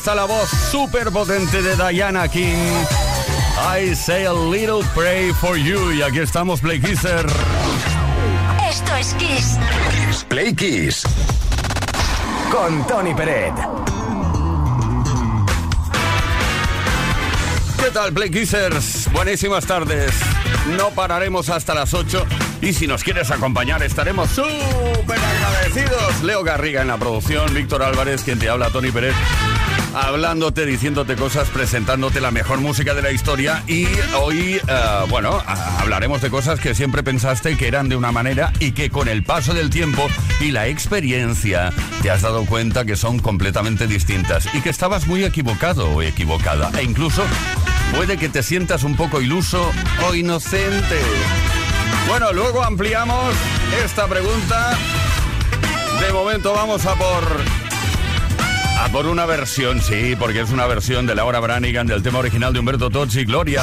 está la voz súper potente de Diana King. I say a little pray for you. Y aquí estamos, Play Kisser. Esto es Kiss. Kiss Play Kiss. Con Tony Peret. ¿Qué tal, Play Kissers? Buenísimas tardes. No pararemos hasta las 8 y si nos quieres acompañar estaremos súper agradecidos. Leo Garriga en la producción, Víctor Álvarez, quien te habla, Tony Pérez hablándote, diciéndote cosas, presentándote la mejor música de la historia y hoy, eh, bueno, hablaremos de cosas que siempre pensaste que eran de una manera y que con el paso del tiempo y la experiencia te has dado cuenta que son completamente distintas y que estabas muy equivocado o equivocada e incluso puede que te sientas un poco iluso o inocente. Bueno, luego ampliamos esta pregunta. De momento vamos a por Ah, por una versión, sí, porque es una versión de Laura Branigan del tema original de Humberto Tozzi, Gloria.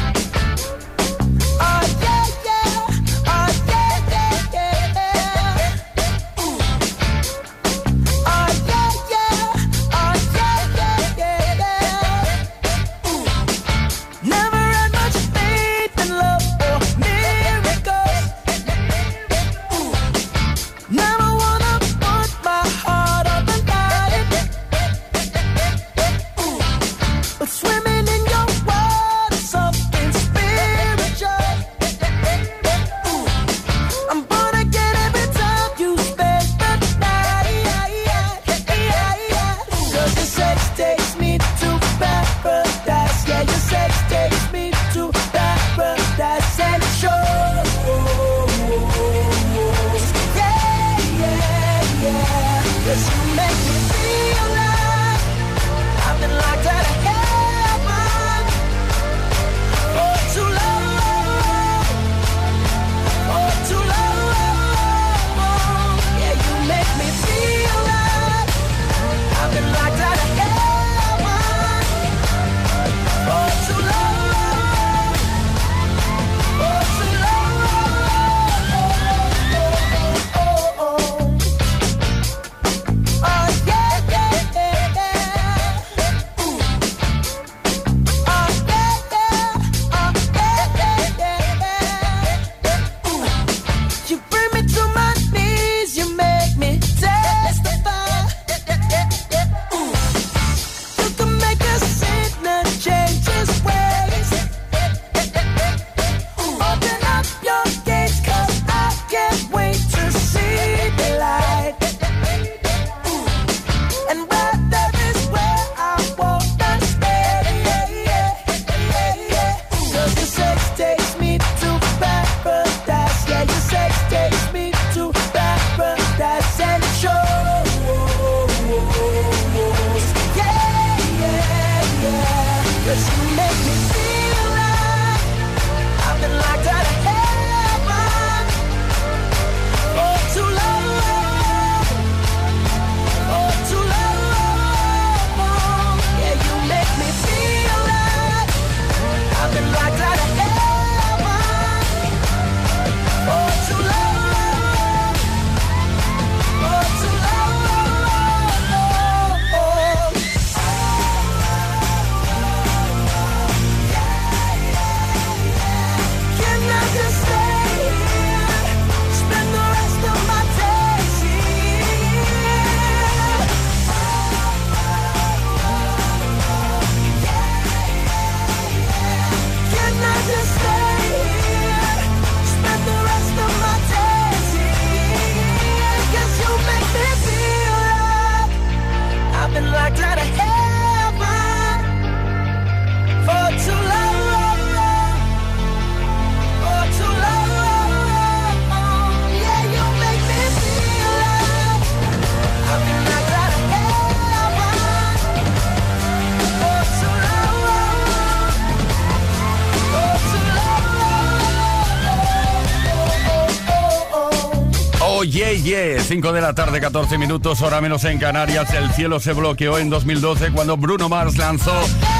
Yeah, yeah. 5 de la tarde, 14 minutos, hora menos en Canarias. El cielo se bloqueó en 2012 cuando Bruno Mars lanzó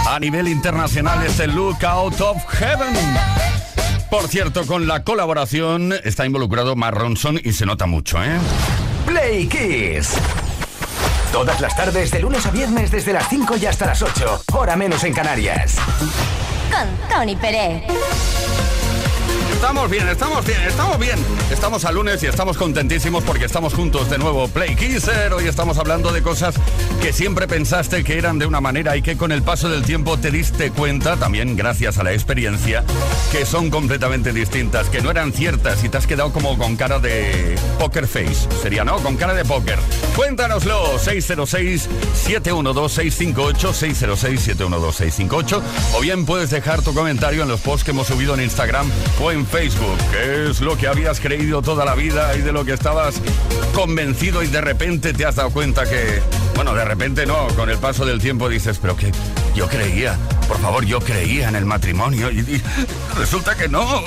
a nivel internacional este Look Out of Heaven. Por cierto, con la colaboración está involucrado Mark Ronson y se nota mucho, ¿eh? Play Kiss. Todas las tardes, de lunes a viernes, desde las 5 y hasta las 8. Hora menos en Canarias. Con Tony Pérez. Estamos bien, estamos bien, estamos bien. Estamos a lunes y estamos contentísimos porque estamos juntos de nuevo. Play Kisser. Hoy estamos hablando de cosas que siempre pensaste que eran de una manera y que con el paso del tiempo te diste cuenta, también gracias a la experiencia, que son completamente distintas, que no eran ciertas y te has quedado como con cara de poker face. Sería, ¿no? Con cara de póker. Cuéntanoslo. 606-712-658, 606-712-658. O bien puedes dejar tu comentario en los posts que hemos subido en Instagram o en Facebook. ¿Qué es lo que habías creído toda la vida y de lo que estabas convencido y de repente te has dado cuenta que, bueno, de repente no, con el paso del tiempo dices, pero que yo creía, por favor, yo creía en el matrimonio y, resulta que no.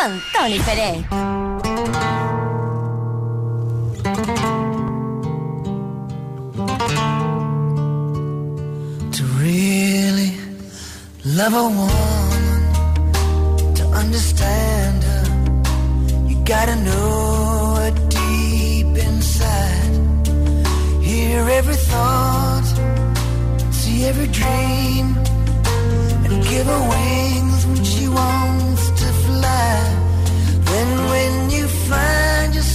con Tony Pérez. To really love a woman, to understand her, you gotta know her deep inside. Hear every thought, see every dream, and give her wings when she wants.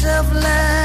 Of love.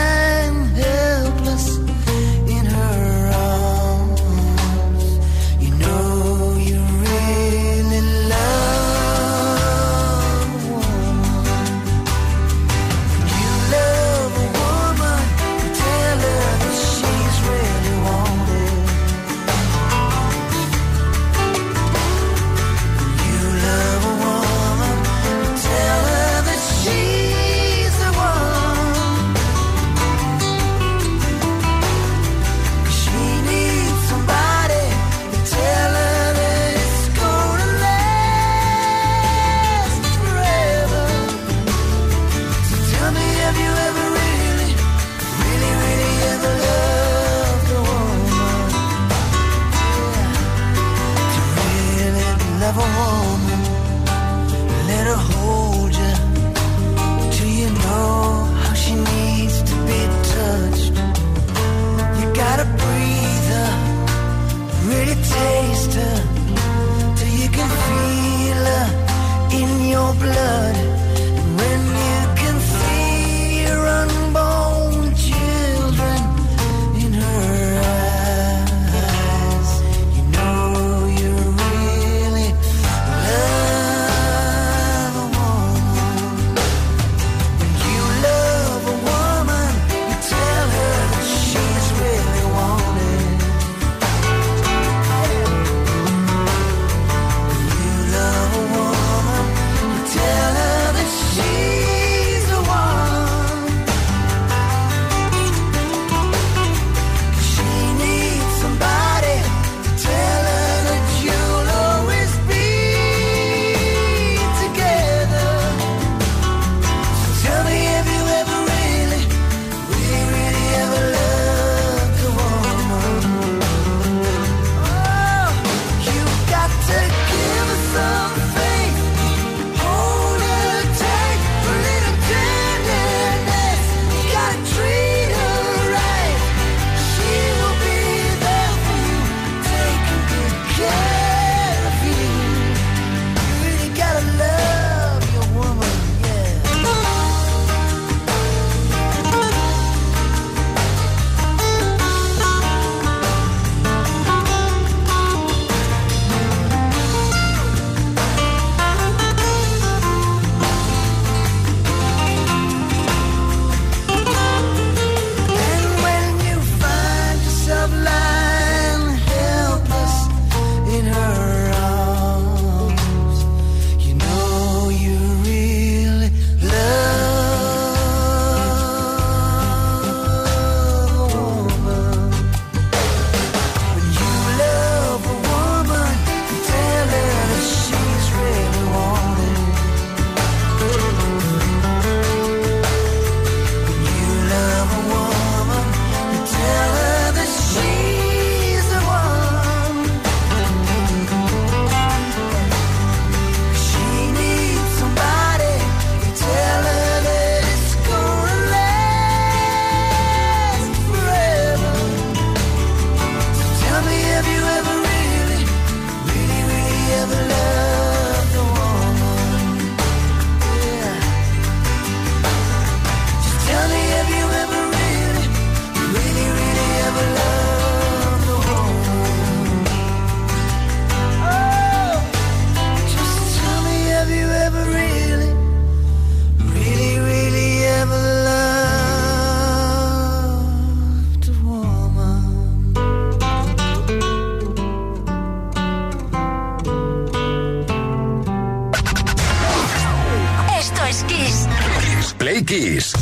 Es Kiss. Play Kiss.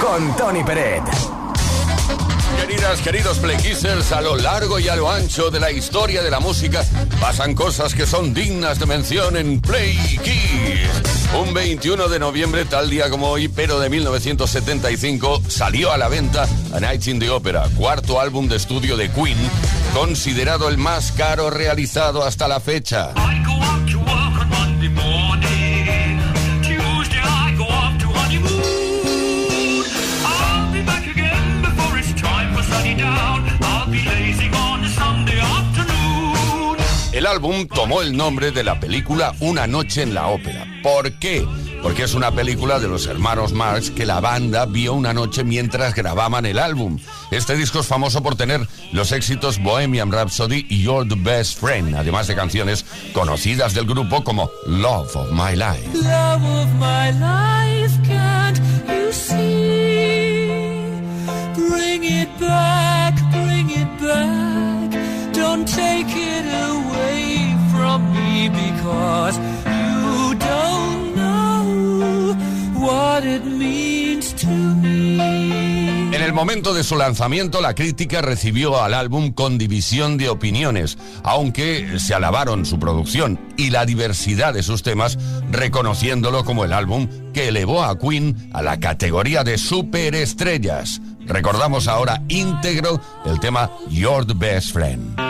Con Tony Peret. Queridas, queridos Playkissers, a lo largo y a lo ancho de la historia de la música pasan cosas que son dignas de mención en Play Kiss. Un 21 de noviembre, tal día como hoy, pero de 1975, salió a la venta A Night in the Opera, cuarto álbum de estudio de Queen, considerado el más caro realizado hasta la fecha. I go out to work on Monday morning. El álbum tomó el nombre de la película Una noche en la ópera. ¿Por qué? Porque es una película de los hermanos Marx que la banda vio una noche mientras grababan el álbum. Este disco es famoso por tener los éxitos Bohemian Rhapsody y You're Best Friend, además de canciones conocidas del grupo como Love of My Life. love of my life, can't you see? Bring it back, bring it back. Don't take it away En el momento de su lanzamiento, la crítica recibió al álbum con división de opiniones, aunque se alabaron su producción y la diversidad de sus temas, reconociéndolo como el álbum que elevó a Queen a la categoría de superestrellas. Recordamos ahora íntegro el tema You're the Best Friend.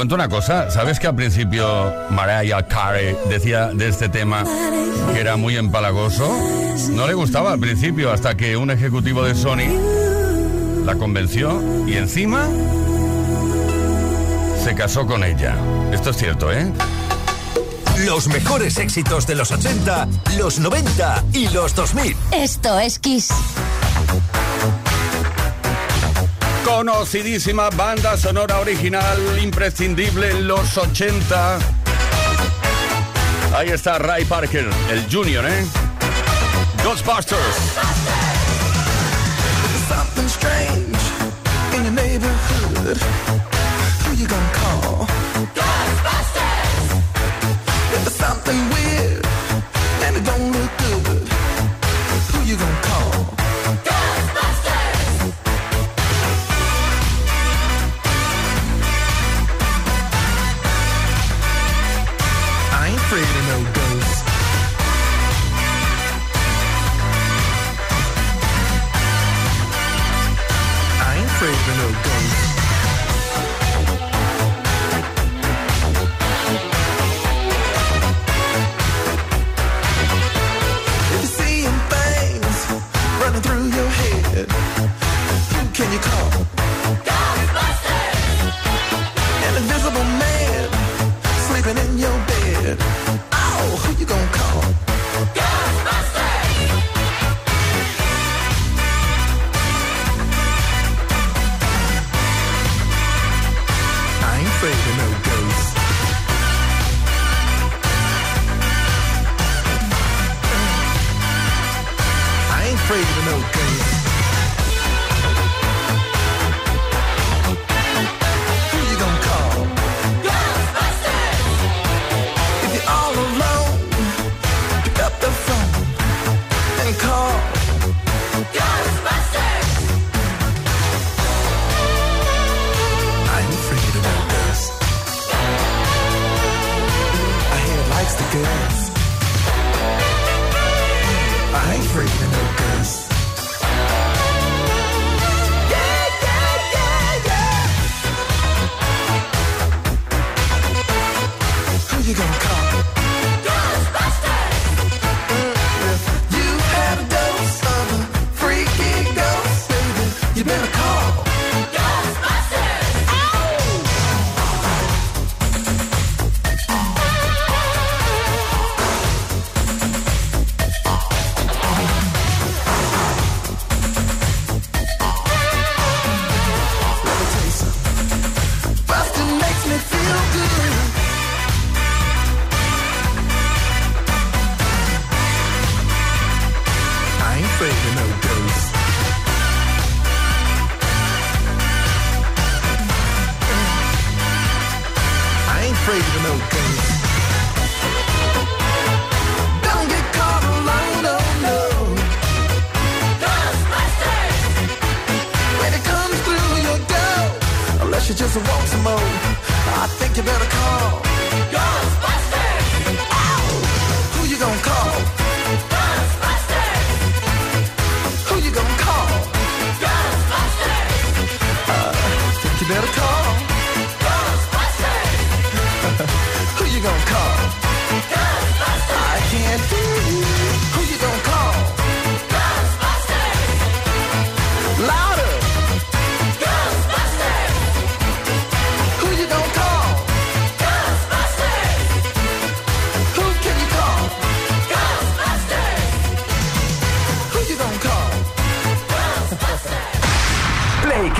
cuento una cosa, ¿sabes que al principio Mariah Carey decía de este tema que era muy empalagoso? No le gustaba al principio hasta que un ejecutivo de Sony la convenció y encima se casó con ella. Esto es cierto, ¿eh? Los mejores éxitos de los 80, los 90 y los 2000. Esto es Kiss. Conocidísima banda sonora original, imprescindible en los 80. Ahí está Ray Parker, el Junior, ¿eh? Ghostbusters. something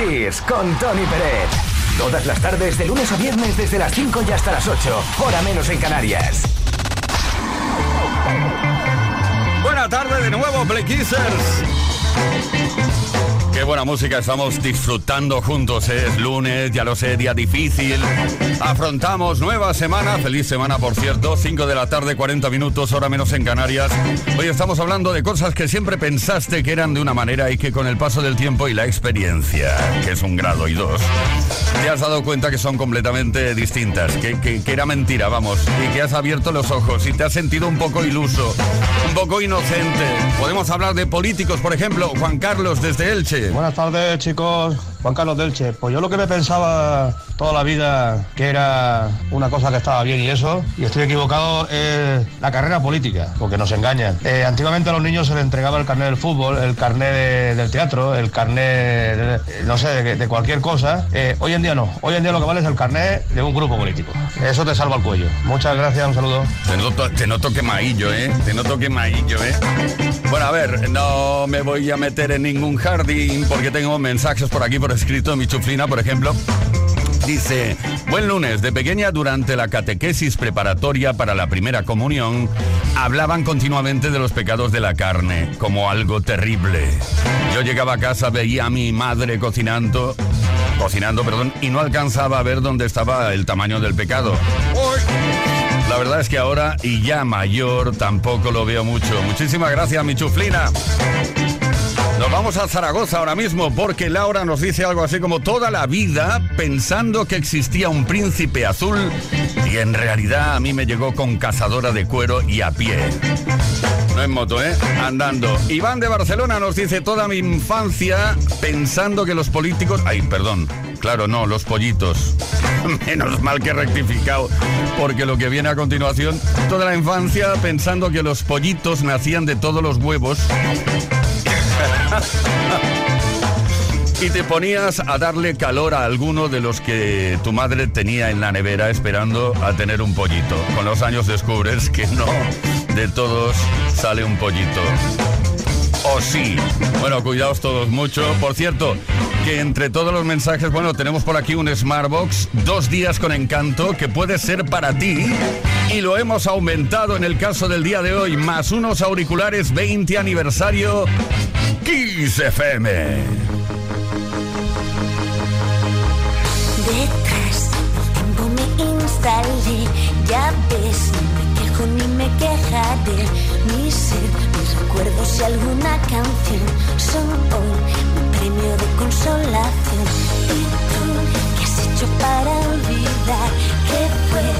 Con Tony Pérez. Todas las tardes, de lunes a viernes, desde las 5 y hasta las 8. Hora menos en Canarias. Buena tarde de nuevo, Play. Qué buena música estamos disfrutando juntos. ¿eh? Es lunes, ya lo sé, día difícil. Afrontamos nueva semana, feliz semana por cierto, 5 de la tarde, 40 minutos, hora menos en Canarias. Hoy estamos hablando de cosas que siempre pensaste que eran de una manera y que con el paso del tiempo y la experiencia, que es un grado y dos, te has dado cuenta que son completamente distintas, que, que- que era mentira, vamos, y que has abierto los ojos y te has sentido un poco iluso, un poco inocente. Podemos hablar de políticos, por ejemplo, Juan Carlos desde Elche. Buenas tardes, chicos. Juan Carlos Delche. Pues yo lo que me pensaba toda la vida que era una cosa que estaba bien y eso, y estoy equivocado, es la carrera política, porque nos engañan. Eh, antiguamente a los niños se les entregaba el carnet del fútbol, el carnet de- del teatro, el carnet, de- no sé, de, de cualquier cosa. Eh, hoy en día no. Hoy en día lo que vale es el carnet de un grupo político. Eso te salva el cuello. Muchas gracias, un saludo. Te noto, te noto quemadillo, ¿eh? Te noto quemadillo, ¿eh? Bueno, a ver, no me voy a meter en ningún jardín porque tengo mensajes por aquí, por por escrito, mi chuflina, por ejemplo. Dice, buen lunes, de pequeña durante la catequesis preparatoria para la primera comunión, hablaban continuamente de los pecados de la carne como algo terrible. Yo llegaba a casa, veía a mi madre cocinando, cocinando, perdón, y no alcanzaba a ver dónde estaba el tamaño del pecado. La verdad es que ahora, y ya mayor, tampoco lo veo mucho. Muchísimas gracias, mi chuflina. Vamos a Zaragoza ahora mismo porque Laura nos dice algo así como toda la vida pensando que existía un príncipe azul y en realidad a mí me llegó con cazadora de cuero y a pie. No en moto, ¿eh? Andando. Iván de Barcelona nos dice toda mi infancia pensando que los políticos... Ay, perdón. Claro, no, los pollitos. Menos mal que rectificado, porque lo que viene a continuación, toda la infancia pensando que los pollitos nacían de todos los huevos y te ponías a darle calor a alguno de los que tu madre tenía en la nevera esperando a tener un pollito. Con los años descubres que no de todos sale un pollito. O sí. Bueno, cuidaos todos mucho. Por cierto, que entre todos los mensajes, bueno, tenemos por aquí un Smartbox, dos días con encanto, que puede ser para ti. Y lo hemos aumentado en el caso del día de hoy, más unos auriculares 20 aniversario Kiss FM. Detrás del tiempo me instalé, ya ves, no me quejo ni me quejaré. Mi ser, mis recuerdos y alguna canción son hoy mi premio de consolación. ¿Y tú qué has hecho para olvidar que fue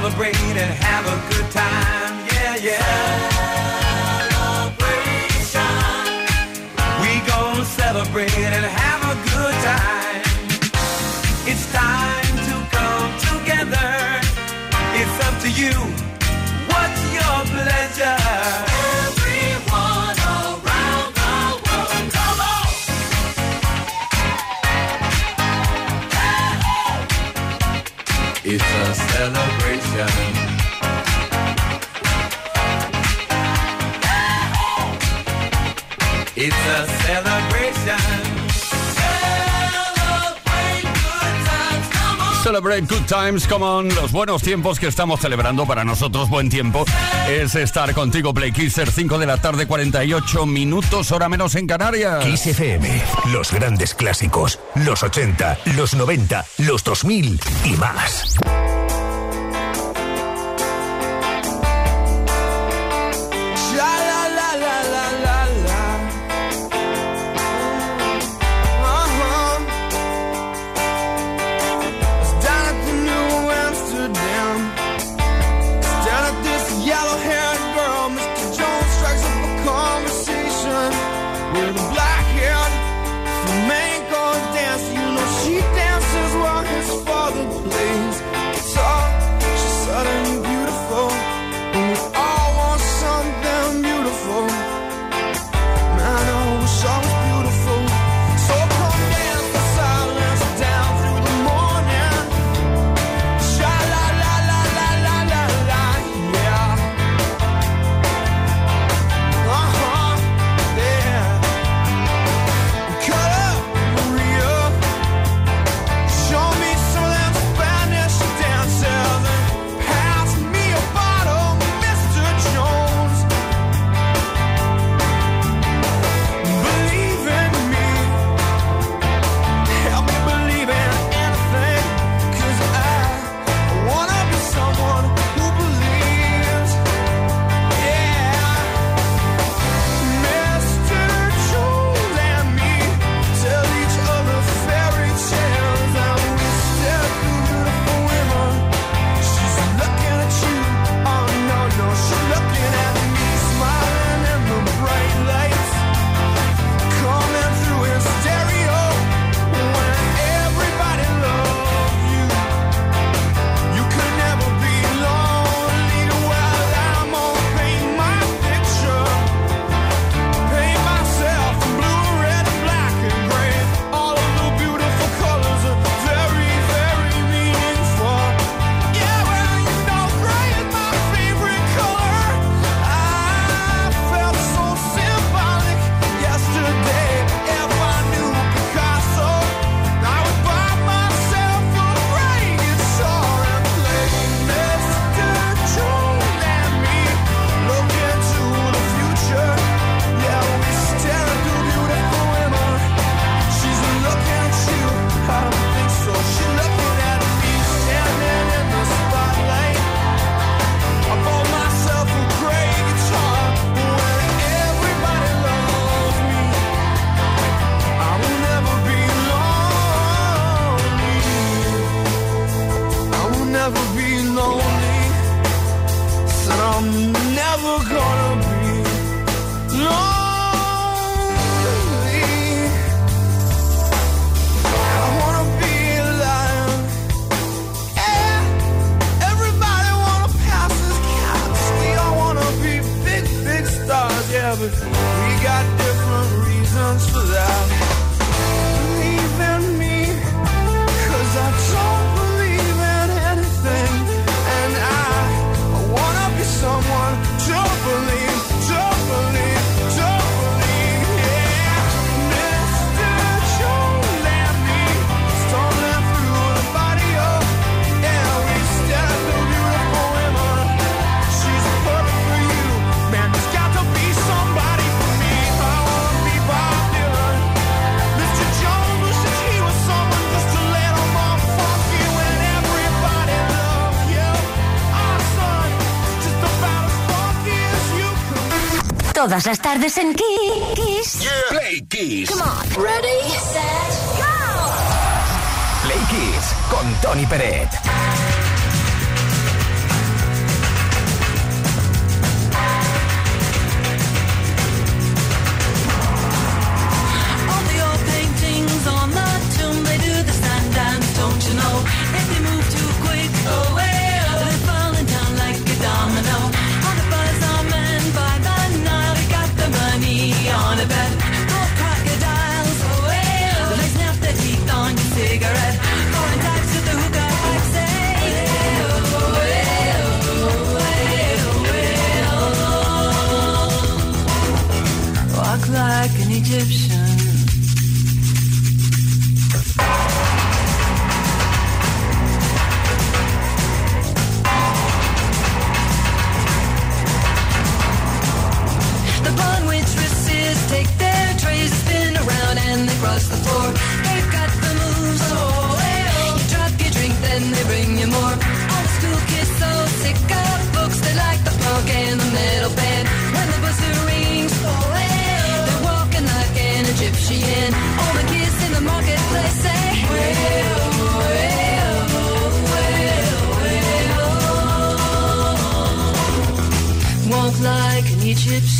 celebrate and have a good time. Yeah, yeah. Good times, come on. Los buenos tiempos que estamos celebrando para nosotros, buen tiempo, es estar contigo, Play Kisser, 5 de la tarde, 48 minutos, hora menos en Canarias. Kiss FM, los grandes clásicos, los 80, los 90, los 2000 y más. tardes en Kiss. Yeah. Play Kiss. Come on. Ready, set, go. Play Kiss con Tony Peret. gypsy.